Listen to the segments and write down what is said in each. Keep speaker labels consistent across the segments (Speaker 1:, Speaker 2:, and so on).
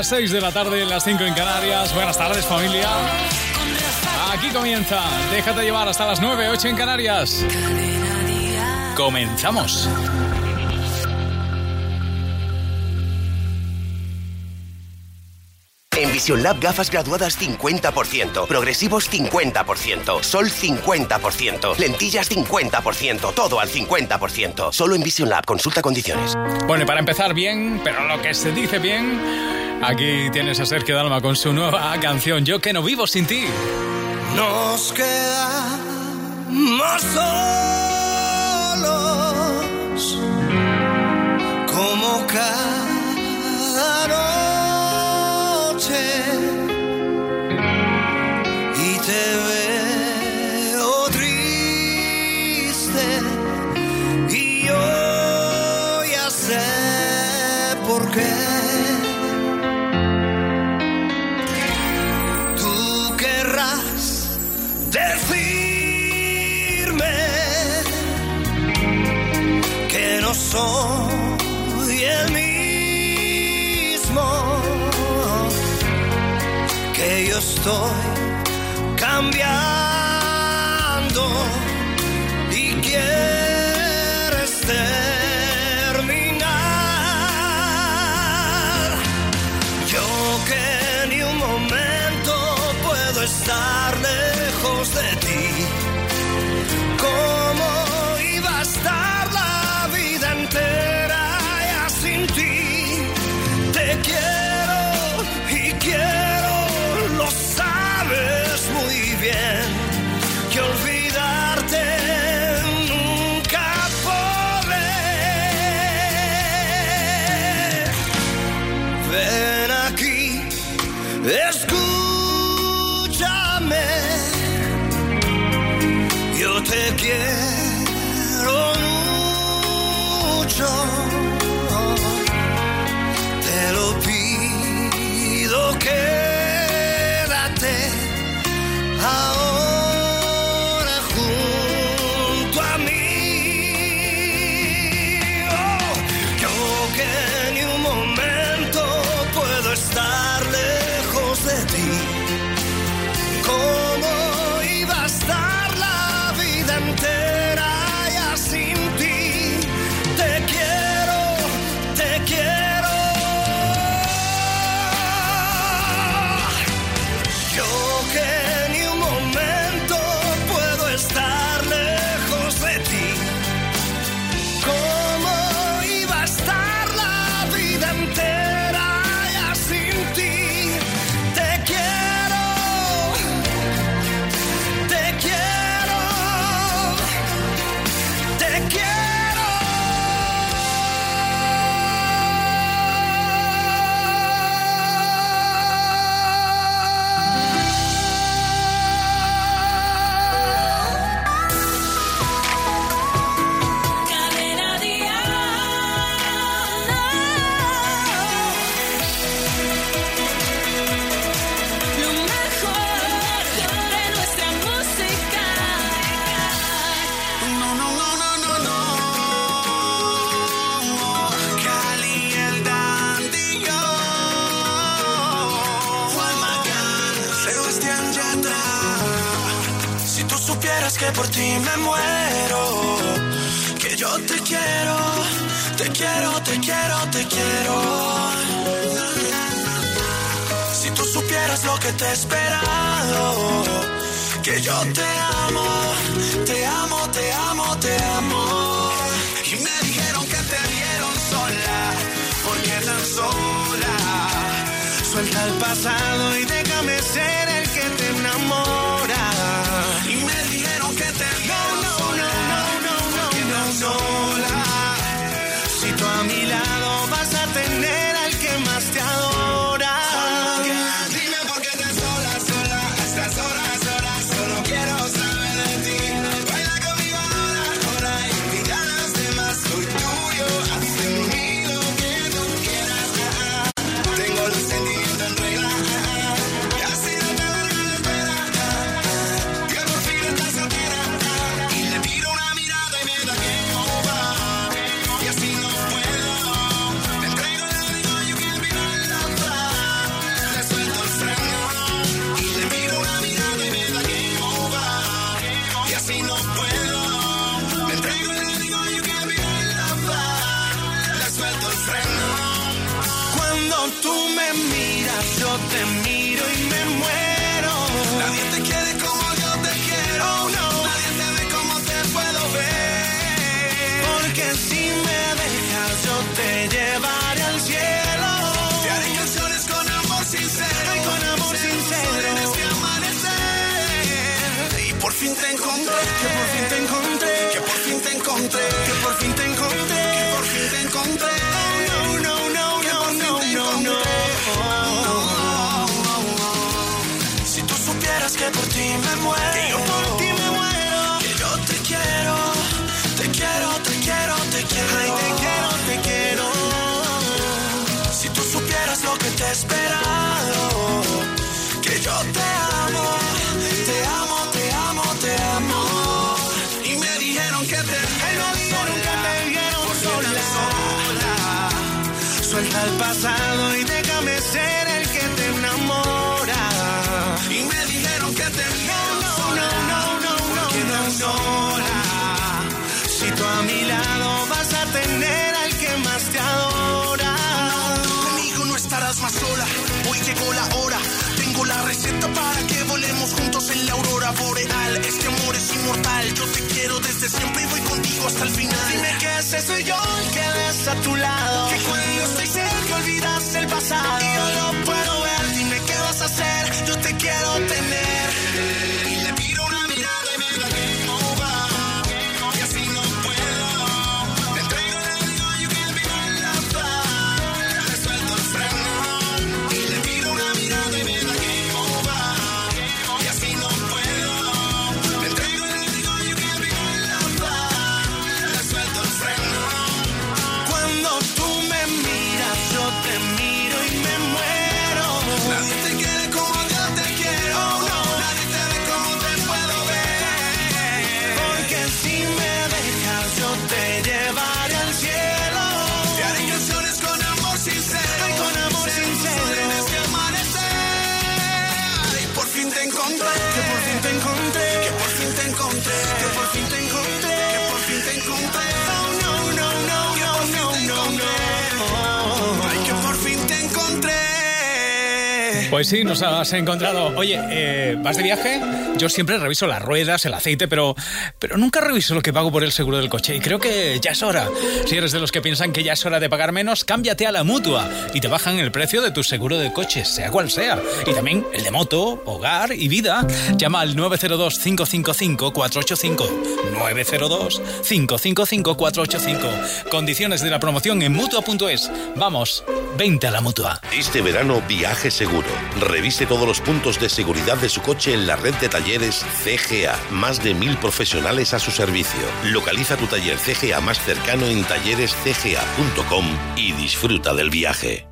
Speaker 1: Las 6 de la tarde, las 5 en Canarias. Buenas tardes, familia. Aquí comienza. Déjate llevar hasta las 9, 8 en Canarias. Comenzamos.
Speaker 2: En Vision Lab gafas graduadas 50%, progresivos 50%, sol 50%, lentillas 50%, todo al 50%. Solo en Vision Lab, consulta condiciones.
Speaker 1: Bueno, y para empezar bien, pero lo que se dice bien, aquí tienes a Sergio Dalma con su nueva canción Yo que no vivo sin ti.
Speaker 3: Nos quedamos solos como cada y te veo no soy el yo estoy cambiando y quieres terminar. Por ti me muero. Que yo te quiero, te quiero, te quiero, te quiero. Si tú supieras lo que te he esperado, que yo te amo, te amo, te amo, te amo. Y me dijeron que te vieron sola, porque tan sola. Suelta el pasado y déjame ser el que te enamora.
Speaker 4: Este contigo hasta el final. Dime que ese soy yo el que ves a tu lado. Que cuando estoy cerca olvidas el pasado. Y yo lo puedo ver. Dime qué vas a hacer. Yo te quiero tener.
Speaker 1: Pues sí, nos has encontrado. Oye, eh, ¿vas de viaje? Yo siempre reviso las ruedas, el aceite, pero, pero nunca reviso lo que pago por el seguro del coche. Y creo que ya es hora. Si eres de los que piensan que ya es hora de pagar menos, cámbiate a la mutua y te bajan el precio de tu seguro de coche, sea cual sea. Y también el de moto, hogar y vida. Llama al 902-555-485. 902-555-485. Condiciones de la promoción en mutua.es. Vamos, vente a la mutua.
Speaker 5: Este verano viaje seguro. Revise todos los puntos de seguridad de su coche en la red de talleres CGA. Más de mil profesionales a su servicio. Localiza tu taller CGA más cercano en tallerescga.com y disfruta del viaje.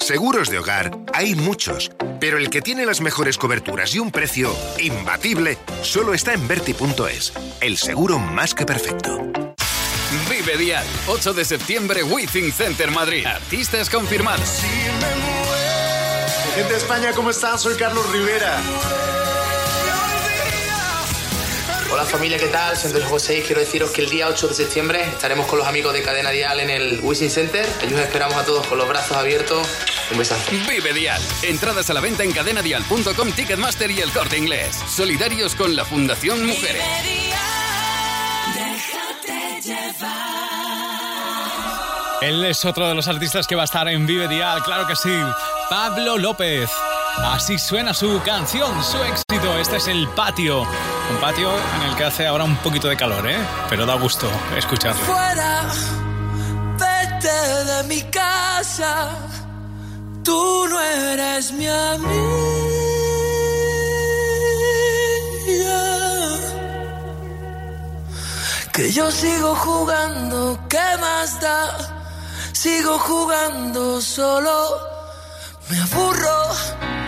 Speaker 6: Seguros de hogar hay muchos, pero el que tiene las mejores coberturas y un precio imbatible solo está en Verti.es, el seguro más que perfecto.
Speaker 7: Vive Dial, 8 de septiembre, Withing Center Madrid. Artistas confirmados.
Speaker 8: Gente de España, ¿cómo están? Soy Carlos Rivera.
Speaker 9: Hola familia, ¿qué tal? Soy José y quiero deciros que el día 8 de septiembre estaremos con los amigos de Cadena Dial en el Wishing Center. Allí os esperamos a todos con los brazos abiertos. Un besazo.
Speaker 7: Vive Dial. Entradas a la venta en cadenadial.com, Ticketmaster y el Corte Inglés. Solidarios con la Fundación Mujeres.
Speaker 1: Él es otro de los artistas que va a estar en Vive Dial, claro que sí. Pablo López. Así suena su canción, su éxito. Este es el patio. Un patio en el que hace ahora un poquito de calor, ¿eh? Pero da gusto escucharlo.
Speaker 10: Fuera, vete de mi casa. Tú no eres mi amiga. Que yo sigo jugando, ¿qué más da? Sigo jugando solo, me aburro.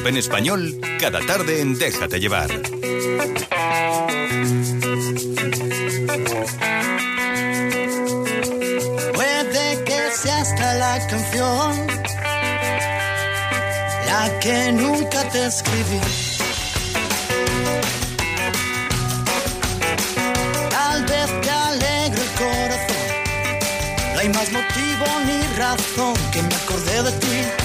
Speaker 10: en
Speaker 11: español cada tarde en Déjate llevar.
Speaker 3: Puede que sea hasta la canción la que nunca te escribí. Tal vez te alegre el corazón. No hay más motivo ni razón que me acordé de ti.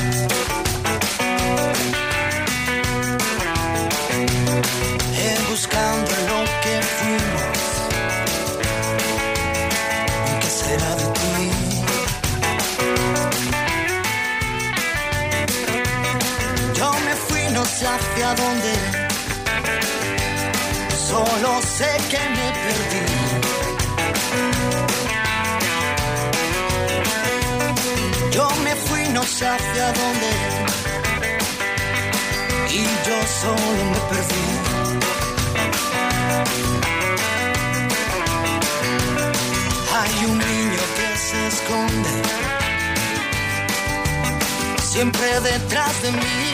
Speaker 3: Hacia dónde. Solo sé que me perdí. Yo me fui, no sé hacia dónde. Y yo solo me perdí. Hay un niño que se esconde siempre detrás de mí.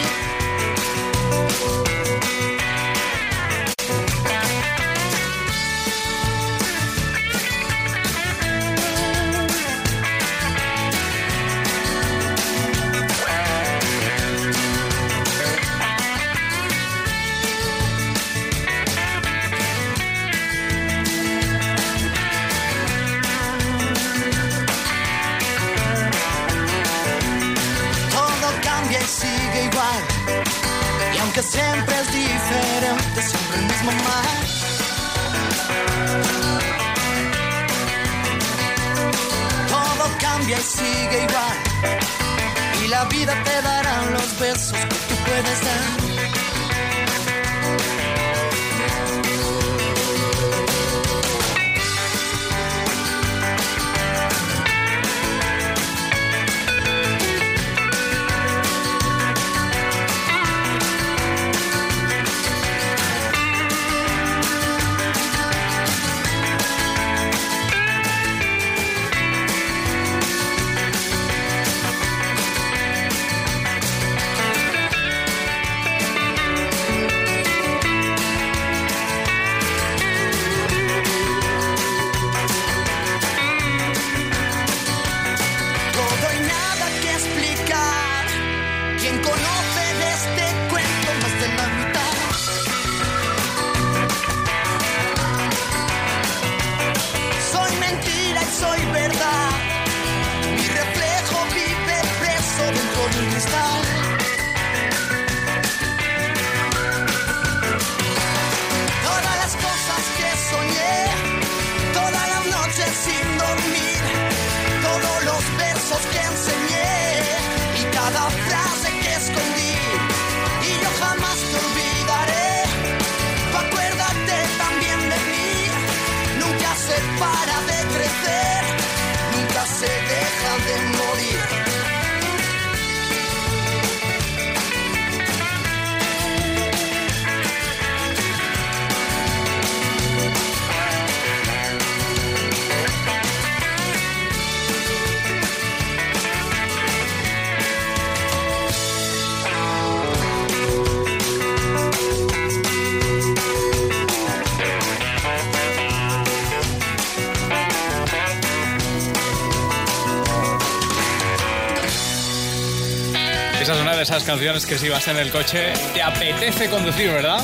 Speaker 1: Esas canciones que si vas en el coche te apetece conducir, ¿verdad?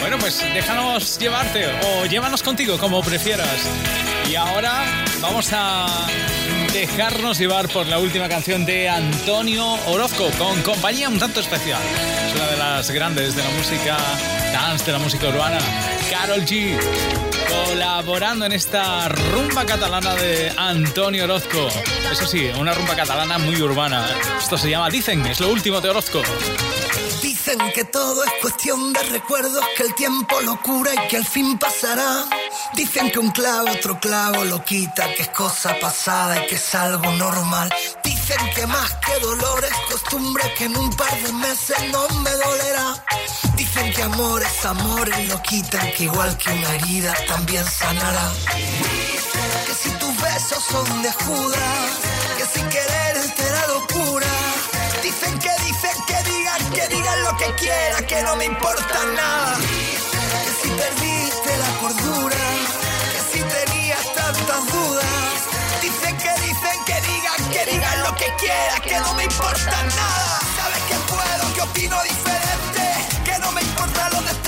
Speaker 1: Bueno, pues déjanos llevarte o llévanos contigo, como prefieras. Y ahora vamos a dejarnos llevar por la última canción de Antonio Orozco, con compañía un tanto especial. Es una de las grandes de la música dance, de la música urbana, Carol G colaborando en esta rumba catalana de Antonio Orozco. Eso sí, una rumba catalana muy urbana. Esto se llama Dicen, es lo último de Orozco.
Speaker 12: Dicen que todo es cuestión de recuerdos, que el tiempo lo cura y que al fin pasará. Dicen que un clavo otro clavo lo quita, que es cosa pasada y que es algo normal. Dicen que más que dolor es costumbre, que en un par de meses no me dolerá. Dicen que amor es amor y lo quitan, que igual que una herida también sanará. Que si tus besos son de Judas, que sin querer te da locura. Dicen que dicen que digan, que digan lo que quieran, que no me importa nada. Que si perdiste la cordura, Que dicen que digan, que digan lo que quieran, que no me importa nada. Sabes que puedo, que opino diferente, que no me importa desplantes de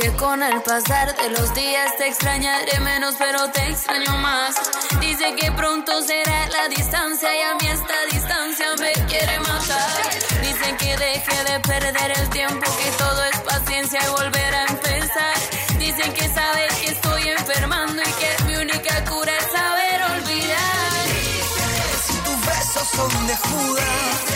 Speaker 12: que
Speaker 13: con el pasar de los días te extrañaré menos, pero te extraño más. Dicen que pronto será la distancia y a mí esta distancia me quiere matar. Dicen que deje de perder el tiempo, que todo es paciencia y volver a empezar. Dicen que sabes que estoy enfermando y que mi única cura es saber olvidar.
Speaker 12: Que si tus besos son de Judas,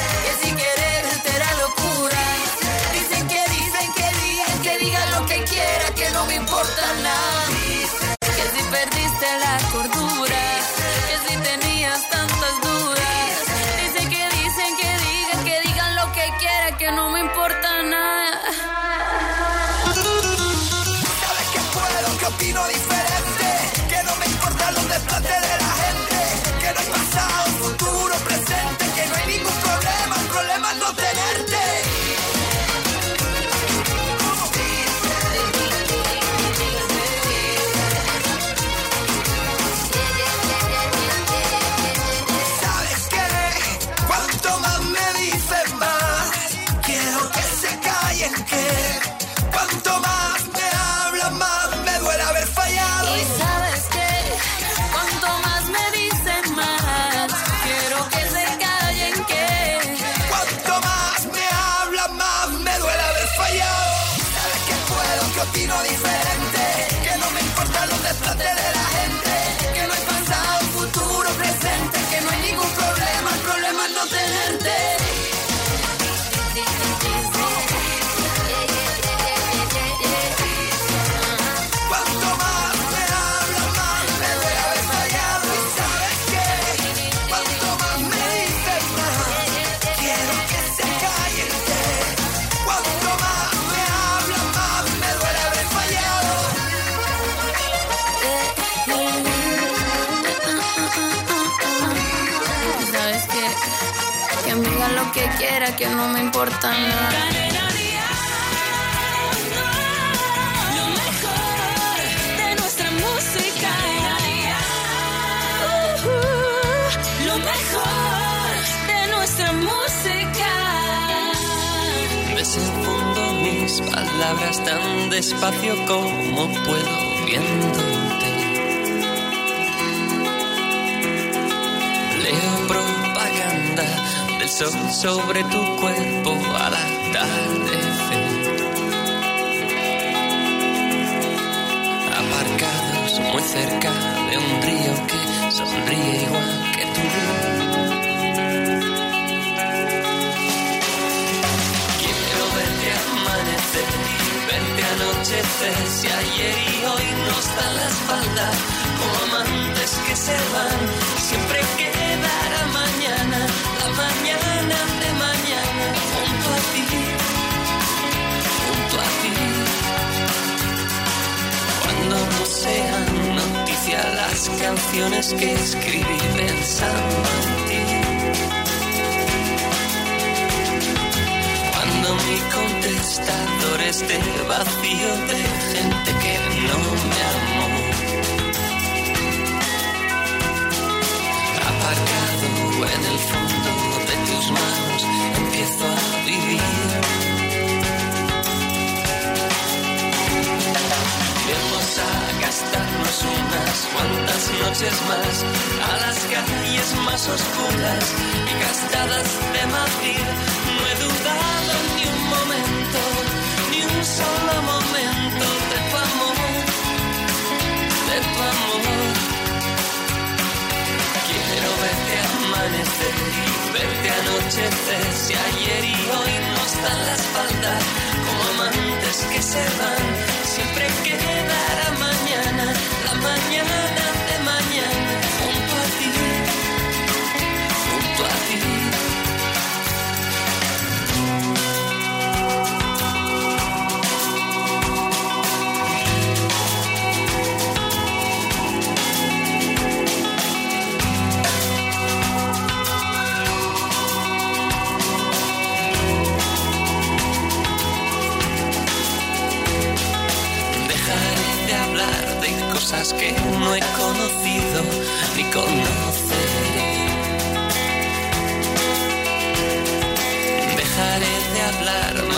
Speaker 12: disfrute de la gente. Que no
Speaker 14: me importa nada.
Speaker 10: Lo mejor de nuestra música. Lo mejor de nuestra música.
Speaker 15: Desenfundo mis palabras tan despacio como puedo viéndote. Sobre tu cuerpo al atardecer. Aparcados muy cerca de un río que sonríe igual que tú. Quiero verte amanecer verte anochecer Si ayer y hoy nos dan la espalda canciones que escribí pensando en ti Cuando mi contestador esté vacío de gente que no me amó. Aparcado en el fondo de tus manos, empiezo a vivir. Cuantas noches más a las calles más oscuras y gastadas de Madrid. No he dudado ni un momento, ni un solo momento de tu amor, de tu amor. Quiero verte amanecer verte anochecer. Si ayer y hoy nos dan la espalda como amantes que se van, siempre quedará mañana, mañana de mañana,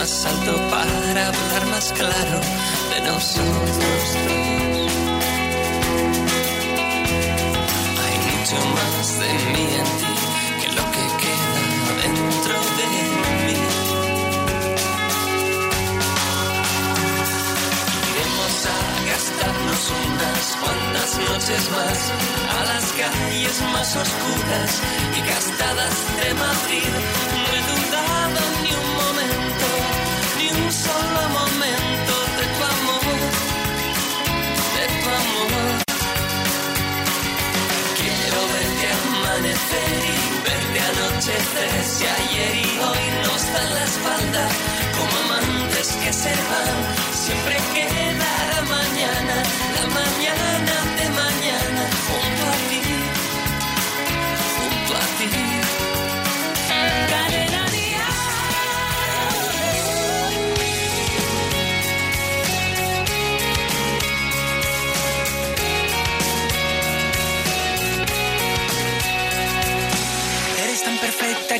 Speaker 15: más alto para hablar más claro de nosotros. Hay mucho más de mí en ti que lo que queda dentro de mí. Iremos a gastarnos unas cuantas noches más a las calles más oscuras y gastadas de Madrid. Verte anochecer. Si ayer y hoy nos dan la espalda como amantes que se van, siempre quedará mañana, la mañana,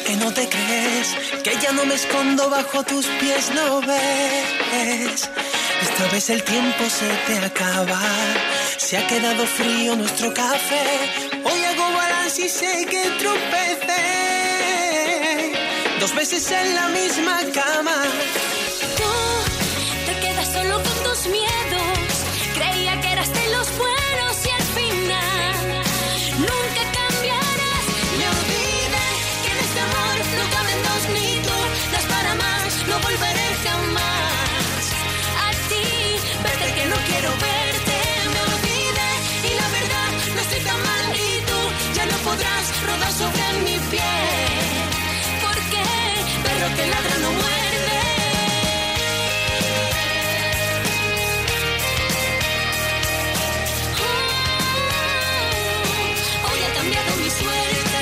Speaker 16: que no te crees que ya no me escondo bajo tus pies, no ves. Esta vez el tiempo se te acaba, se ha quedado frío nuestro café. Hoy hago balance y sé que tropecé dos veces en la misma cama.
Speaker 10: sobre mi piel. Porque perro que ladra no muerde. Oh, hoy ha cambiado mi suerte.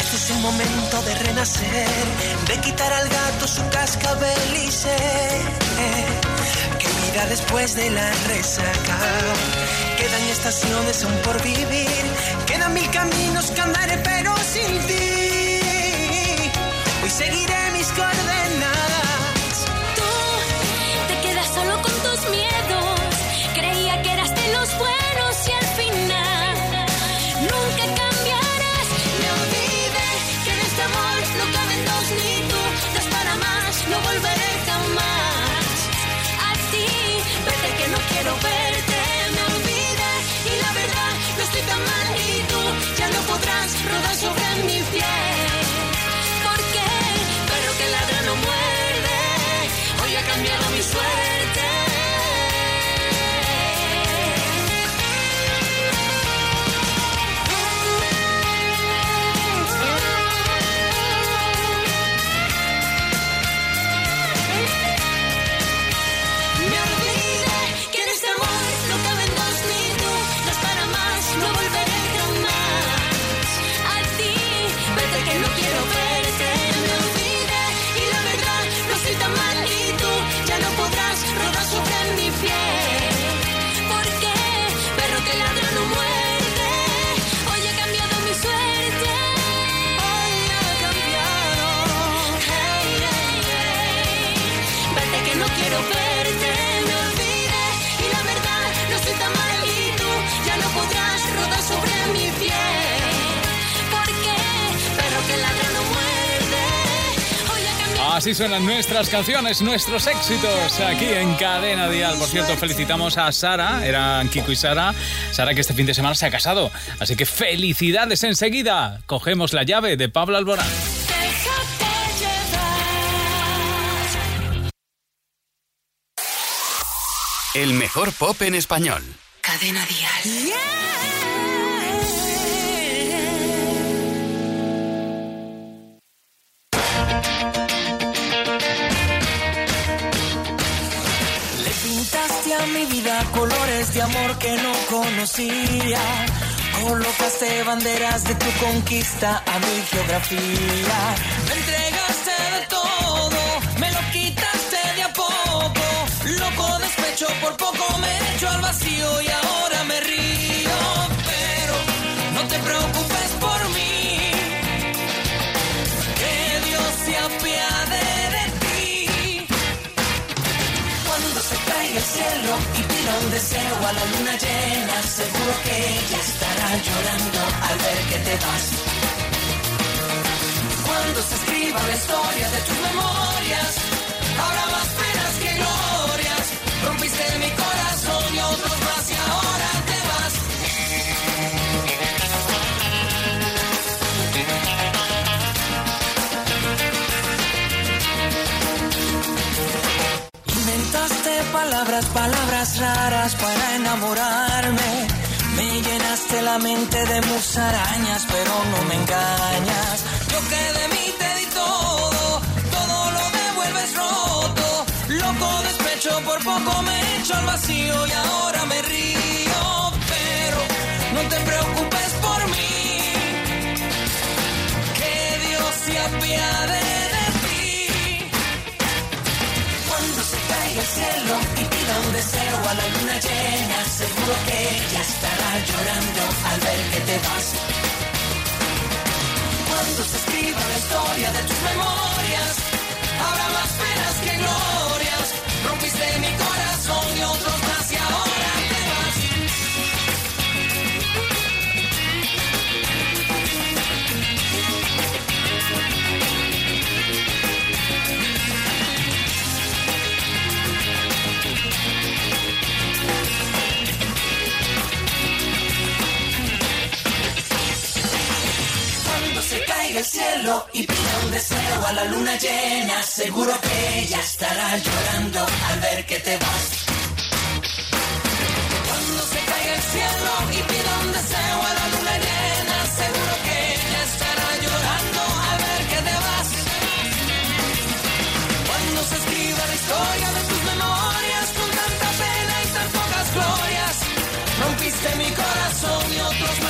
Speaker 17: Este es el momento de renacer, de quitar al gato su cascabel y ser después de la resaca. Quedan estaciones aún por vivir, quedan mil caminos que andaré pero sin ti. Hoy seguiré mis coordenadas.
Speaker 16: Hoy ha cambiado
Speaker 1: Así suenan nuestras canciones, nuestros éxitos aquí en Cadena Dial. Por cierto, felicitamos a Sara, eran Kiko y Sara. Sara que este fin de semana se ha casado. Así que felicidades enseguida. Cogemos la llave de Pablo Alborán.
Speaker 7: El mejor pop en español.
Speaker 18: Cadena Dial.
Speaker 17: Mi vida colores de amor que no conocía. Colocaste banderas de tu conquista a mi geografía. Me entregaste de todo, me lo quitaste de a poco. Loco despecho, por poco me echo al vacío y ahora me río. Un deseo a la luna llena, seguro que ella estará llorando al ver que te vas. Cuando se escriba la historia de tus memorias, habrá más penas que glorias. Rompiste mi palabras, palabras raras para enamorarme. Me llenaste la mente de musarañas, pero no me engañas. Yo que de mí te di todo, todo lo devuelves roto. Loco despecho, por poco me echo al vacío y ahora me río. Pero no te preocupes por mí, que Dios se apiade el cielo y pida un deseo a la luna llena, seguro que ella estará llorando al ver que te vas. Cuando se escriba la historia de tus memorias, habrá más penas que glorias. Rompiste mi corazón y otros el cielo y pida un deseo a la luna llena, seguro que ella estará llorando al ver que te vas. Cuando se caiga el cielo y pida un deseo a la luna llena, seguro que ella estará llorando al ver que te vas. Cuando se escriba la historia de tus memorias con tanta pena y tan pocas glorias, rompiste mi corazón y otros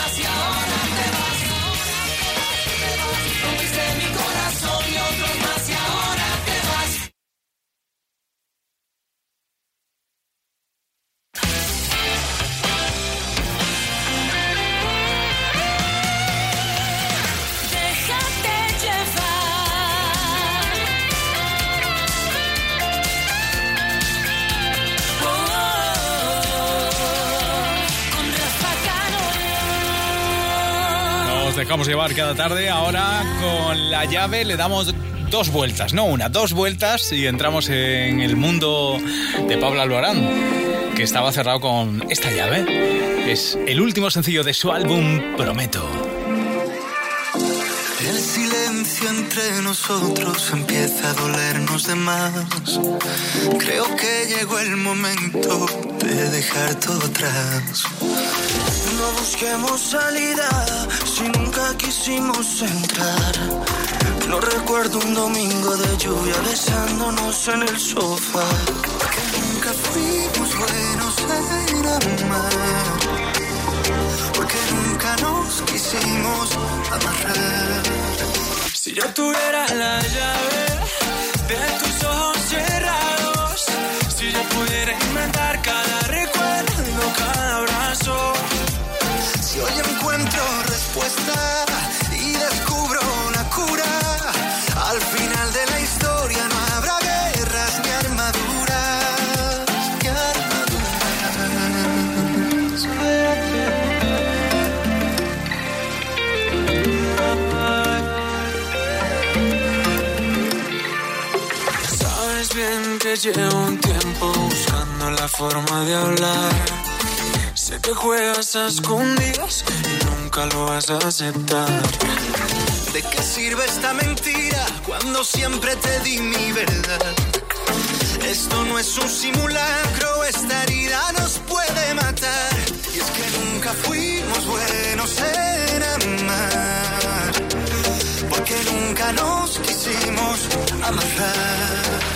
Speaker 1: dejamos llevar cada tarde. Ahora con la llave le damos dos vueltas, no una, dos vueltas y entramos en el mundo de Pablo Alborán, que estaba cerrado con esta llave. Es el último sencillo de su álbum Prometo.
Speaker 19: El silencio entre nosotros empieza a dolernos de más. Creo que llegó el momento de dejar todo atrás. Busquemos salida si nunca quisimos entrar. No recuerdo un domingo de lluvia besándonos en el sofá. Que nunca fuimos buenos en amar. Porque nunca nos quisimos amarrar.
Speaker 15: Si yo tuviera la llave de tus ojos cerrados, si yo pudiera
Speaker 19: y descubro la cura, al final de la historia no habrá guerras ni armaduras, ni
Speaker 15: Sabes bien que llevo un tiempo buscando la forma de hablar. Sé que juegas a escondidas nunca lo vas a aceptar.
Speaker 19: ¿De qué sirve esta mentira cuando siempre te di mi verdad? Esto no es un simulacro, esta herida nos puede matar. Y es que nunca fuimos buenos en amar, porque nunca nos quisimos amarrar.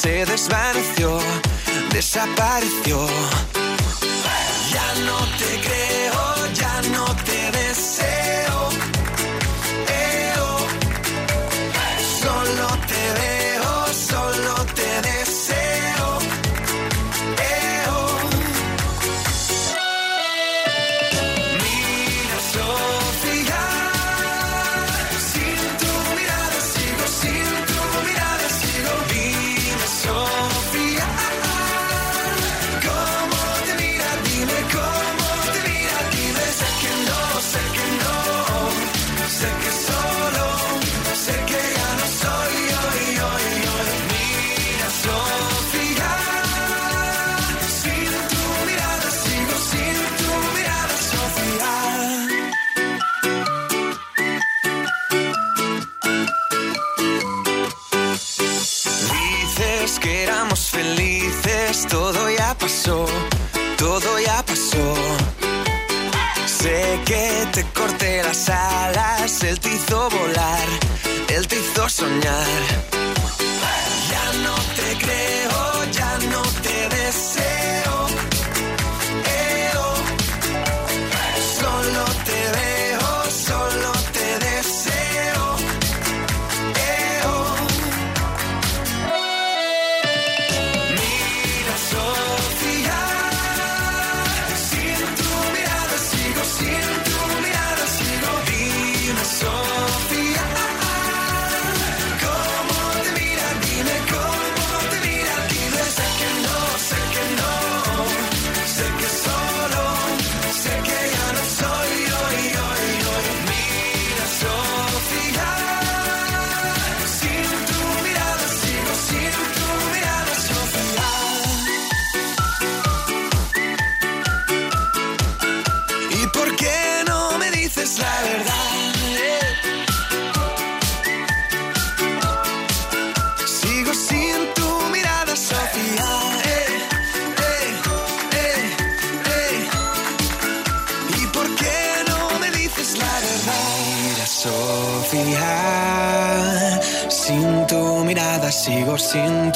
Speaker 15: se desvaneció, desapareció. Ya no te creo, todo ya pasó. Sé que te corté las alas, él te hizo volar, él te hizo soñar.
Speaker 20: Sigo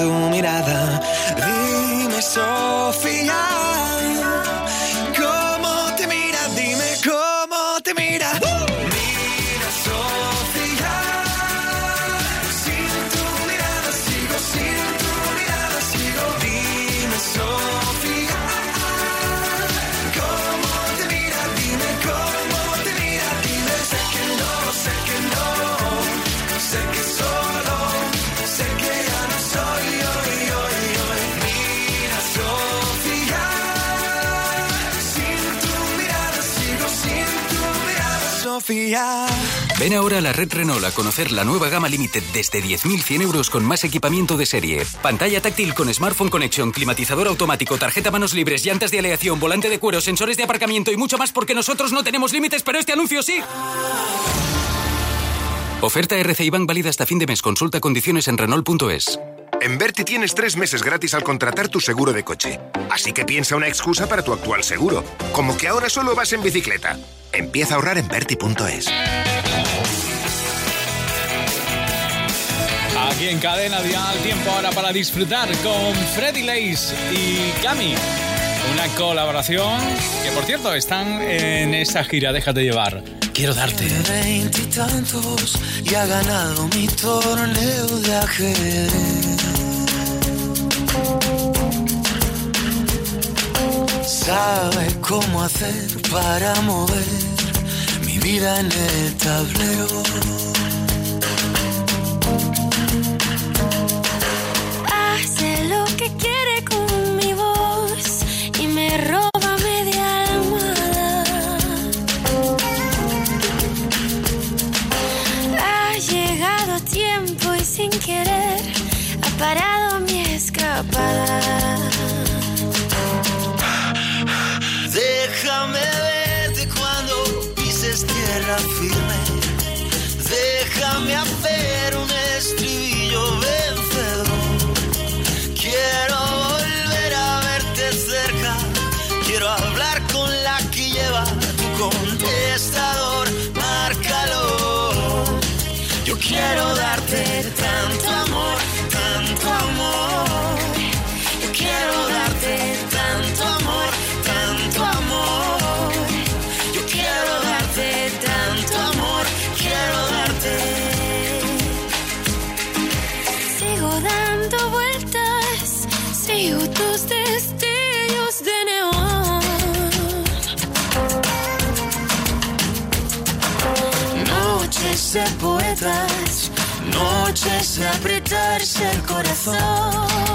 Speaker 7: Ven ahora a la red Renault a conocer la nueva gama Limited desde 10.100 euros con más equipamiento de serie. Pantalla táctil con Smartphone Connection, climatizador automático, tarjeta manos libres, llantas de aleación, volante de cuero, sensores de aparcamiento y mucho más porque nosotros no tenemos límites, pero este anuncio sí. Oferta RCI Bank válida hasta fin de mes. Consulta condiciones en Renault.es.
Speaker 6: En Berti tienes tres meses gratis al contratar tu seguro de coche. Así que piensa una excusa para tu actual seguro. Como que ahora solo vas en bicicleta. Empieza a ahorrar en Berti.es.
Speaker 1: Aquí en Cadena Dial, tiempo ahora para disfrutar con Freddy Lace y Cami. Una colaboración que, por cierto, están en esa gira Déjate llevar. Quiero darte.
Speaker 21: Veintitantos y ha ganado mi torneo de ajedrez. Sabe cómo hacer para mover mi vida en el tablero. Apretarse el corazón.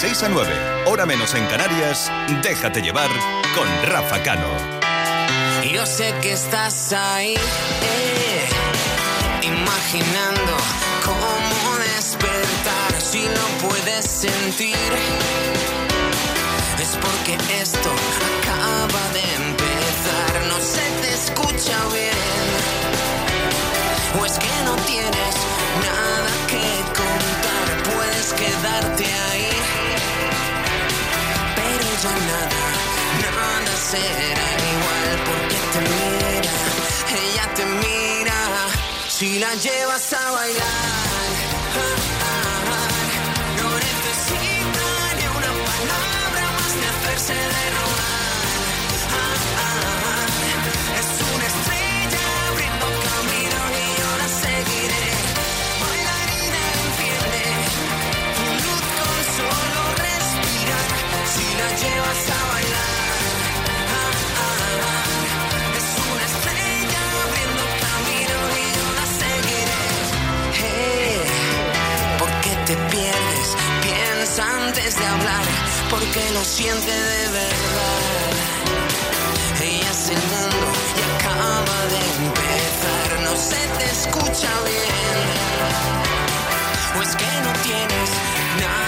Speaker 22: 6 a 9, hora menos en Canarias, déjate llevar con Rafa Cano.
Speaker 17: Yo sé que estás ahí, eh, imaginando cómo despertar si no puedes sentir. Es porque esto acaba de empezar, no se te escucha bien. O es que no tienes nada que contar, quedarte ahí. Pero ya nada, nada será igual porque te mira, ella te mira, si la llevas a bailar. ah, ah, ah, no necesita ni una palabra más de hacerse de rogar. Antes de hablar, porque lo siente de verdad. Ella es el mundo y acaba de empezar, no se te escucha bien. O es que no tienes nada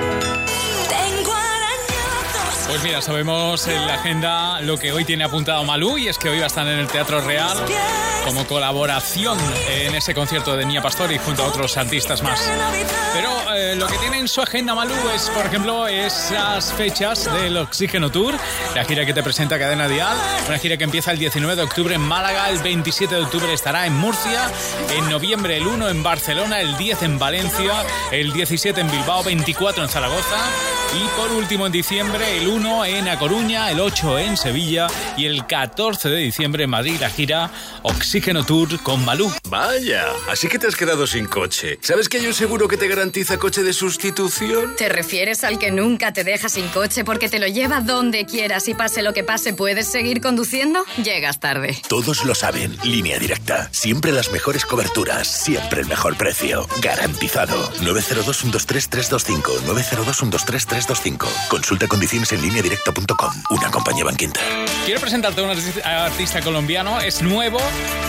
Speaker 1: Pues mira, sabemos en la agenda lo que hoy tiene apuntado Malú y es que hoy va a estar en el Teatro Real como colaboración en ese concierto de Nia Pastori junto a otros artistas más. Pero eh, lo que tiene en su agenda Malú es, por ejemplo, esas fechas del Oxígeno Tour, la gira que te presenta Cadena Dial, una gira que empieza el 19 de octubre en Málaga, el 27 de octubre estará en Murcia, en noviembre el 1 en Barcelona, el 10 en Valencia, el 17 en Bilbao, 24 en Zaragoza y por último en diciembre el 1 en A Coruña, el 8 en Sevilla y el 14 de diciembre en Madrid la gira Oxígeno Tour con Malú.
Speaker 8: Vaya, así que te has quedado sin coche. ¿Sabes que hay un seguro que te garantiza coche de sustitución?
Speaker 23: ¿Te refieres al que nunca te deja sin coche porque te lo lleva donde quieras y pase lo que pase puedes seguir conduciendo? Llegas tarde.
Speaker 6: Todos lo saben. Línea directa. Siempre las mejores coberturas. Siempre el mejor precio. Garantizado. 902-123-325. 902-123-325. Consulta condiciones en línea directa.com. Una compañía banquinter.
Speaker 1: Quiero presentarte a un artista- artista colombiano, es nuevo,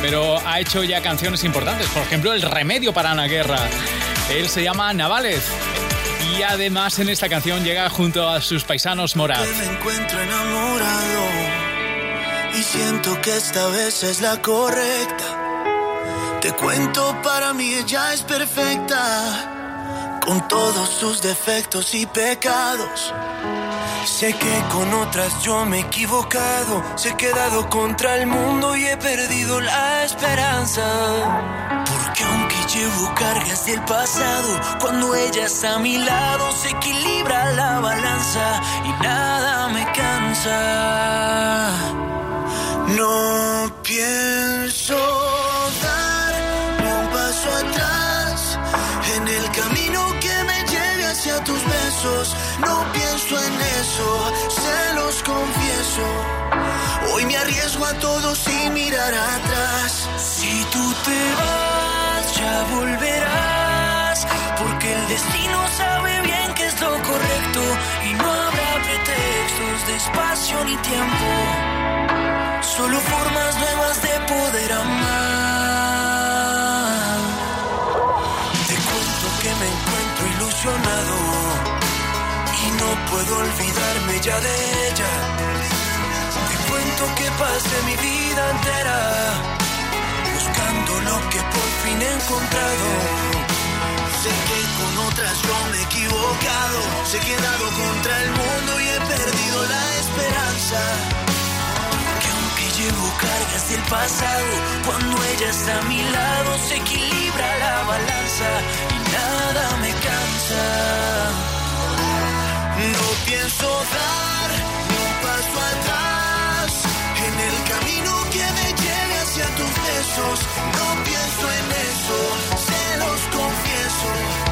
Speaker 1: pero ha hecho ya canciones importantes. Por ejemplo, El Remedio para una Guerra. Él se llama Navales. Y además en esta canción llega junto a sus paisanos Morat.
Speaker 19: Me encuentro enamorado y siento que esta vez es la correcta. Te cuento, para mí ella es perfecta, con todos sus defectos y pecados. Sé que con otras yo me he equivocado, se he quedado contra el mundo y he perdido la esperanza. Porque aunque llevo cargas del pasado, cuando ella está a mi lado se equilibra la balanza y nada me cansa. No pienso dar ni un paso atrás en el camino que me lleve hacia tus besos. No Hoy me arriesgo a todo sin mirar atrás. Si tú te vas, ya volverás. Porque el destino sabe bien que es lo correcto. Y no habrá pretextos de espacio ni tiempo. Solo formas nuevas de poder amar. Te cuento que me encuentro ilusionado y no puedo olvidarme ya de ella. Te cuento que pasé mi vida entera buscando lo que por fin he encontrado. Sé que con otras yo me he equivocado, se he quedado contra el mundo y he perdido la esperanza. Que aunque llevo cargas del pasado, cuando ella está a mi lado se equilibra la balanza y nada me cansa. No pienso dar ni un paso atrás en el camino que me lleve hacia tus besos. No pienso en eso, se los confieso.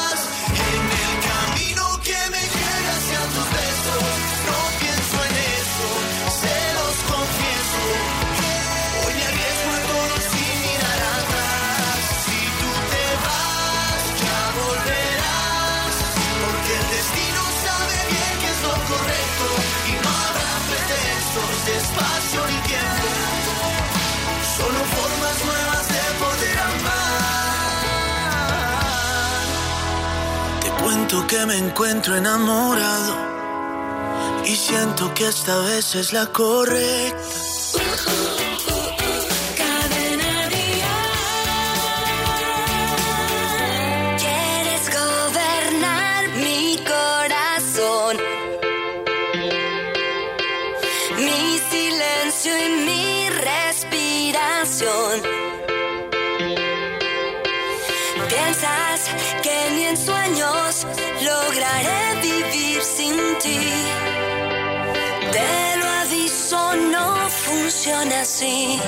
Speaker 19: que me encuentro enamorado. Y siento que esta vez es la correcta.
Speaker 14: Lograré vivir sin ti. Te lo aviso, no funciona así.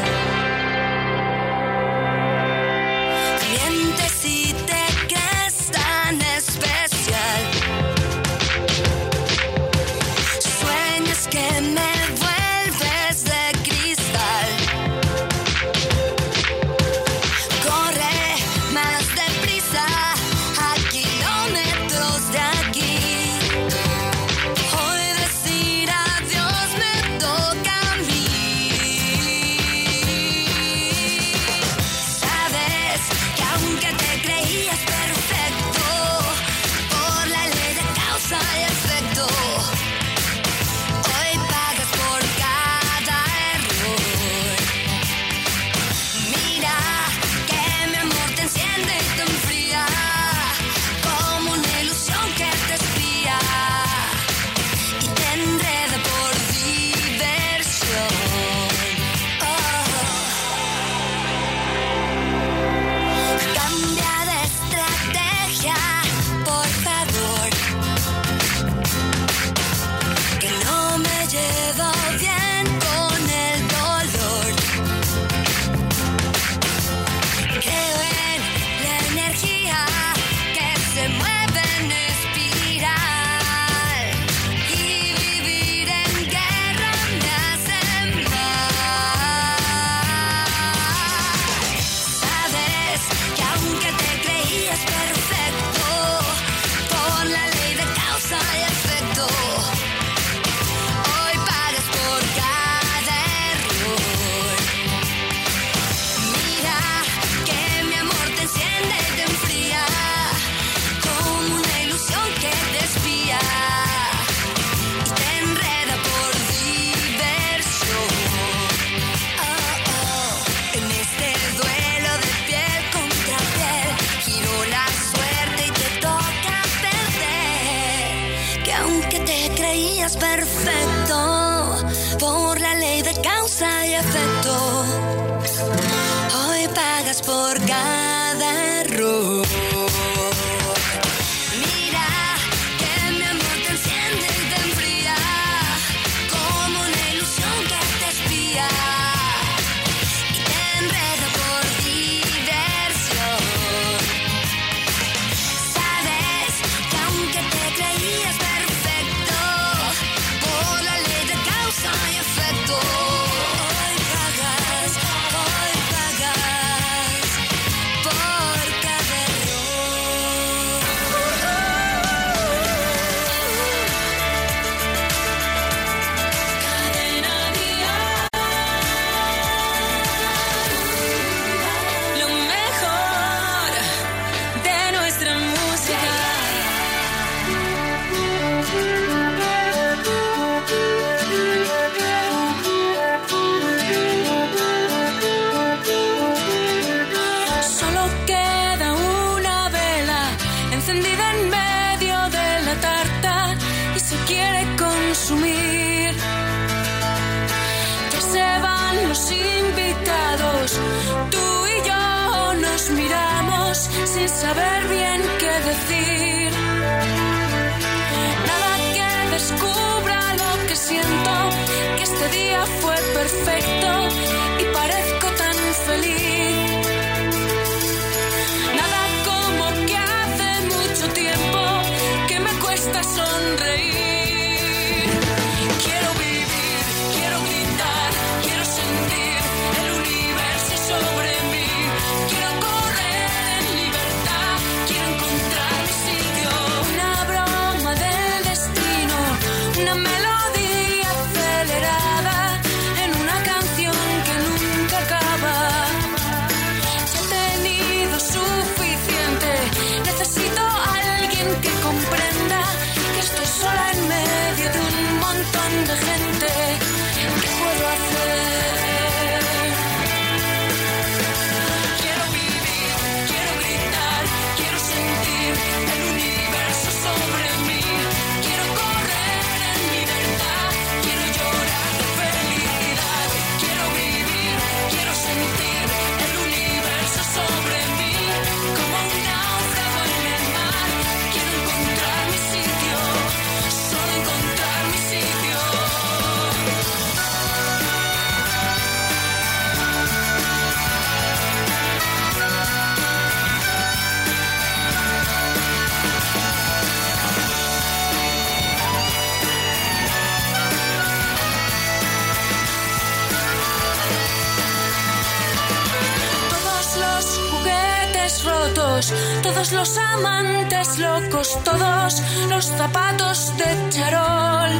Speaker 10: todos los amantes locos, todos los zapatos de charol,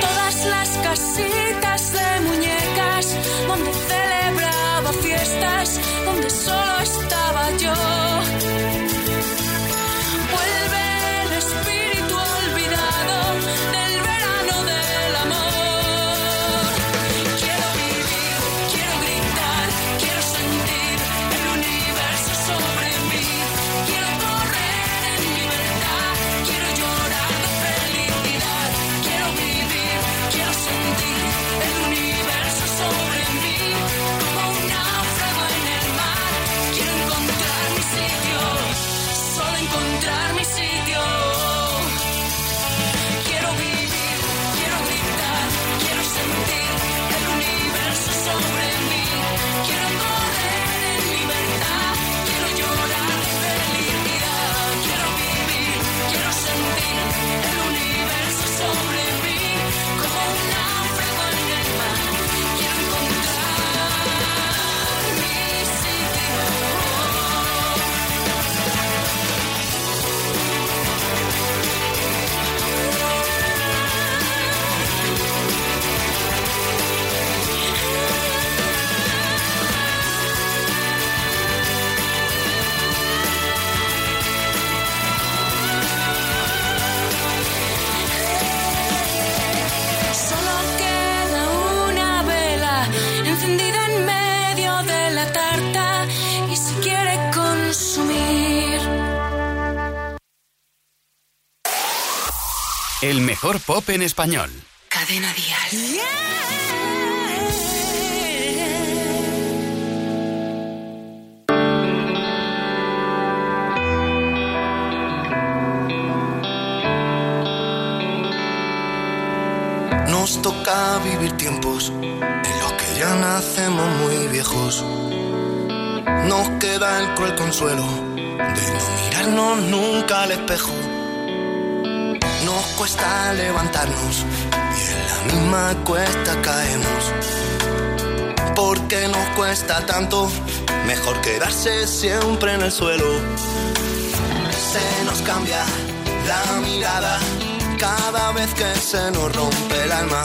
Speaker 10: todas las casitas de muñecas donde celebraba fiestas, donde solo estaba
Speaker 7: El mejor pop en español.
Speaker 14: Cadena Dial.
Speaker 3: Nos toca vivir tiempos en los que ya nacemos muy viejos. Nos queda el cruel consuelo de no mirarnos nunca al espejo. Nos cuesta levantarnos y en la misma cuesta caemos. Porque nos cuesta tanto, mejor quedarse siempre en el suelo. Se nos cambia la mirada cada vez que se nos rompe el alma.